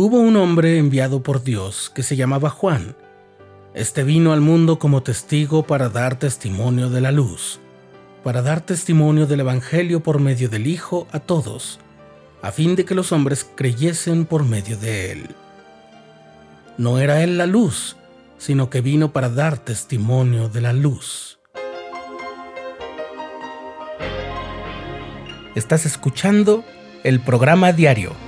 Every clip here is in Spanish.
Hubo un hombre enviado por Dios que se llamaba Juan. Este vino al mundo como testigo para dar testimonio de la luz, para dar testimonio del Evangelio por medio del Hijo a todos, a fin de que los hombres creyesen por medio de él. No era él la luz, sino que vino para dar testimonio de la luz. Estás escuchando el programa diario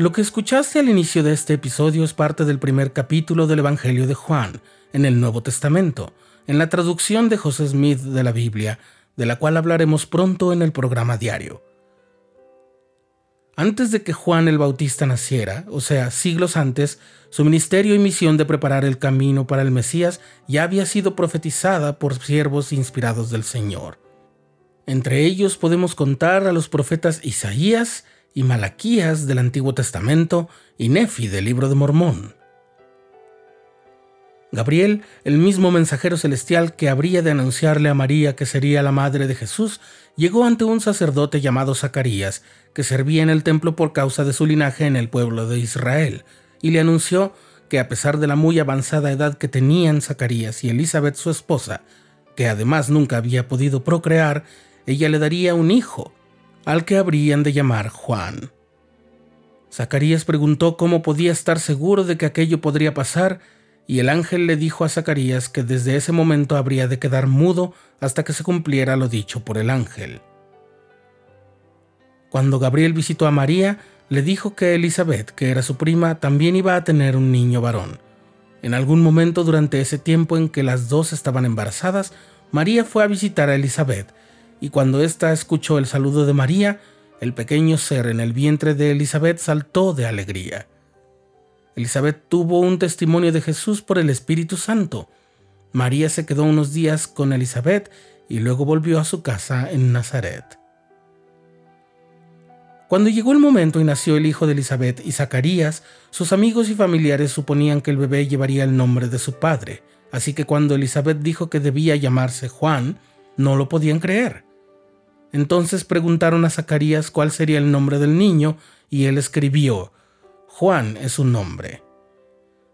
Lo que escuchaste al inicio de este episodio es parte del primer capítulo del Evangelio de Juan, en el Nuevo Testamento, en la traducción de José Smith de la Biblia, de la cual hablaremos pronto en el programa diario. Antes de que Juan el Bautista naciera, o sea, siglos antes, su ministerio y misión de preparar el camino para el Mesías ya había sido profetizada por siervos inspirados del Señor. Entre ellos podemos contar a los profetas Isaías y Malaquías del Antiguo Testamento y Nefi del Libro de Mormón. Gabriel, el mismo mensajero celestial que habría de anunciarle a María que sería la madre de Jesús, llegó ante un sacerdote llamado Zacarías, que servía en el templo por causa de su linaje en el pueblo de Israel, y le anunció que a pesar de la muy avanzada edad que tenían Zacarías y Elizabeth su esposa, que además nunca había podido procrear, ella le daría un hijo, al que habrían de llamar Juan. Zacarías preguntó cómo podía estar seguro de que aquello podría pasar, y el ángel le dijo a Zacarías que desde ese momento habría de quedar mudo hasta que se cumpliera lo dicho por el ángel. Cuando Gabriel visitó a María, le dijo que Elizabeth, que era su prima, también iba a tener un niño varón. En algún momento durante ese tiempo en que las dos estaban embarazadas, María fue a visitar a Elizabeth, y cuando ésta escuchó el saludo de María, el pequeño ser en el vientre de Elizabeth saltó de alegría. Elizabeth tuvo un testimonio de Jesús por el Espíritu Santo. María se quedó unos días con Elizabeth y luego volvió a su casa en Nazaret. Cuando llegó el momento y nació el hijo de Elizabeth y Zacarías, sus amigos y familiares suponían que el bebé llevaría el nombre de su padre, así que cuando Elizabeth dijo que debía llamarse Juan, no lo podían creer. Entonces preguntaron a Zacarías cuál sería el nombre del niño, y él escribió, Juan es su nombre.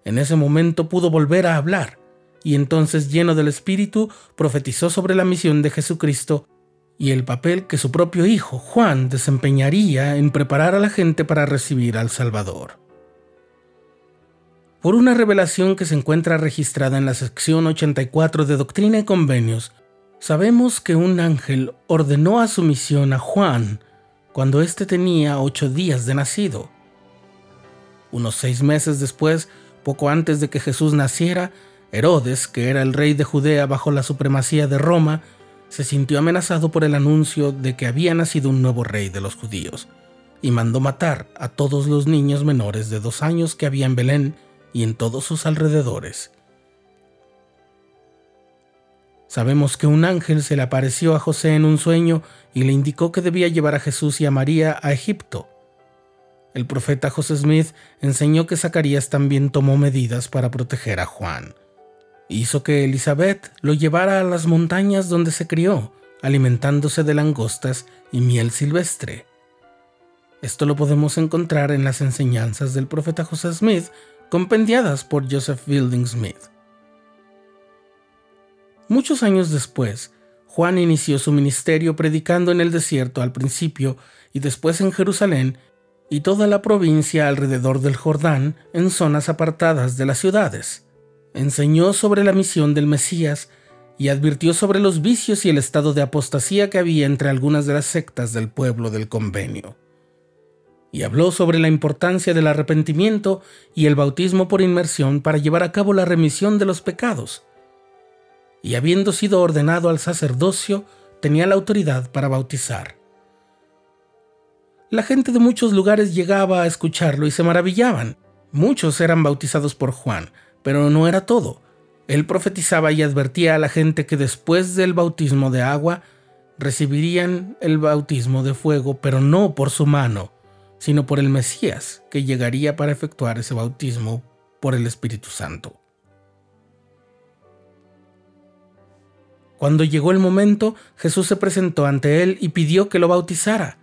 En ese momento pudo volver a hablar, y entonces lleno del Espíritu profetizó sobre la misión de Jesucristo y el papel que su propio hijo, Juan, desempeñaría en preparar a la gente para recibir al Salvador. Por una revelación que se encuentra registrada en la sección 84 de Doctrina y Convenios, sabemos que un ángel ordenó a su misión a Juan cuando éste tenía ocho días de nacido. Unos seis meses después, poco antes de que Jesús naciera, Herodes, que era el rey de Judea bajo la supremacía de Roma, se sintió amenazado por el anuncio de que había nacido un nuevo rey de los judíos, y mandó matar a todos los niños menores de dos años que había en Belén y en todos sus alrededores. Sabemos que un ángel se le apareció a José en un sueño y le indicó que debía llevar a Jesús y a María a Egipto, el profeta José Smith enseñó que Zacarías también tomó medidas para proteger a Juan. Hizo que Elizabeth lo llevara a las montañas donde se crió, alimentándose de langostas y miel silvestre. Esto lo podemos encontrar en las enseñanzas del profeta José Smith, compendiadas por Joseph Fielding Smith. Muchos años después, Juan inició su ministerio predicando en el desierto al principio y después en Jerusalén y toda la provincia alrededor del Jordán en zonas apartadas de las ciudades. Enseñó sobre la misión del Mesías y advirtió sobre los vicios y el estado de apostasía que había entre algunas de las sectas del pueblo del convenio. Y habló sobre la importancia del arrepentimiento y el bautismo por inmersión para llevar a cabo la remisión de los pecados. Y habiendo sido ordenado al sacerdocio, tenía la autoridad para bautizar. La gente de muchos lugares llegaba a escucharlo y se maravillaban. Muchos eran bautizados por Juan, pero no era todo. Él profetizaba y advertía a la gente que después del bautismo de agua recibirían el bautismo de fuego, pero no por su mano, sino por el Mesías, que llegaría para efectuar ese bautismo por el Espíritu Santo. Cuando llegó el momento, Jesús se presentó ante él y pidió que lo bautizara.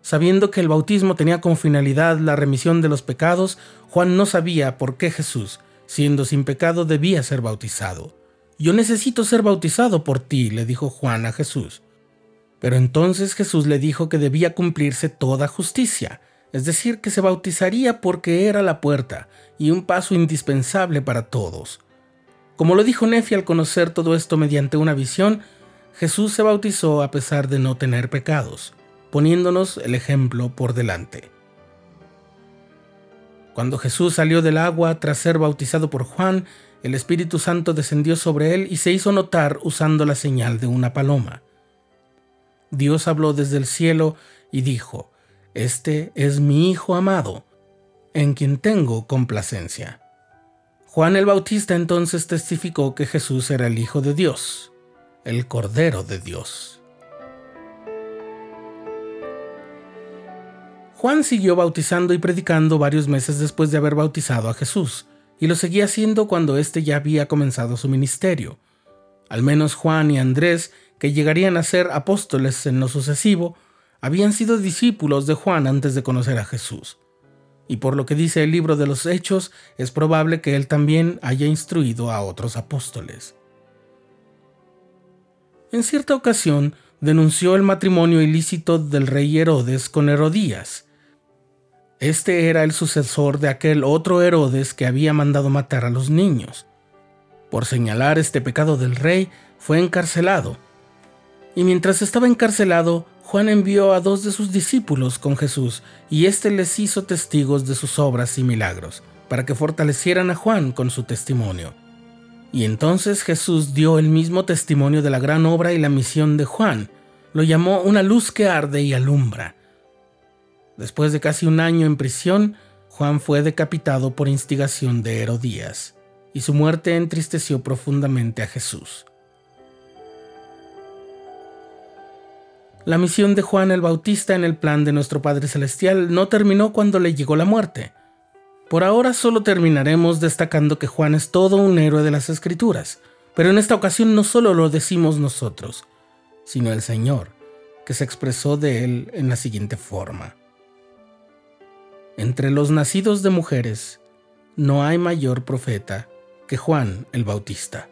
Sabiendo que el bautismo tenía como finalidad la remisión de los pecados, Juan no sabía por qué Jesús, siendo sin pecado, debía ser bautizado. Yo necesito ser bautizado por ti, le dijo Juan a Jesús. Pero entonces Jesús le dijo que debía cumplirse toda justicia, es decir, que se bautizaría porque era la puerta y un paso indispensable para todos. Como lo dijo Nefi al conocer todo esto mediante una visión, Jesús se bautizó a pesar de no tener pecados, poniéndonos el ejemplo por delante. Cuando Jesús salió del agua tras ser bautizado por Juan, el Espíritu Santo descendió sobre él y se hizo notar usando la señal de una paloma. Dios habló desde el cielo y dijo, Este es mi Hijo amado, en quien tengo complacencia. Juan el Bautista entonces testificó que Jesús era el Hijo de Dios, el Cordero de Dios. Juan siguió bautizando y predicando varios meses después de haber bautizado a Jesús, y lo seguía haciendo cuando éste ya había comenzado su ministerio. Al menos Juan y Andrés, que llegarían a ser apóstoles en lo sucesivo, habían sido discípulos de Juan antes de conocer a Jesús y por lo que dice el libro de los Hechos, es probable que él también haya instruido a otros apóstoles. En cierta ocasión, denunció el matrimonio ilícito del rey Herodes con Herodías. Este era el sucesor de aquel otro Herodes que había mandado matar a los niños. Por señalar este pecado del rey, fue encarcelado. Y mientras estaba encarcelado, Juan envió a dos de sus discípulos con Jesús, y éste les hizo testigos de sus obras y milagros, para que fortalecieran a Juan con su testimonio. Y entonces Jesús dio el mismo testimonio de la gran obra y la misión de Juan. Lo llamó una luz que arde y alumbra. Después de casi un año en prisión, Juan fue decapitado por instigación de Herodías, y su muerte entristeció profundamente a Jesús. La misión de Juan el Bautista en el plan de nuestro Padre Celestial no terminó cuando le llegó la muerte. Por ahora solo terminaremos destacando que Juan es todo un héroe de las Escrituras, pero en esta ocasión no solo lo decimos nosotros, sino el Señor, que se expresó de él en la siguiente forma. Entre los nacidos de mujeres no hay mayor profeta que Juan el Bautista.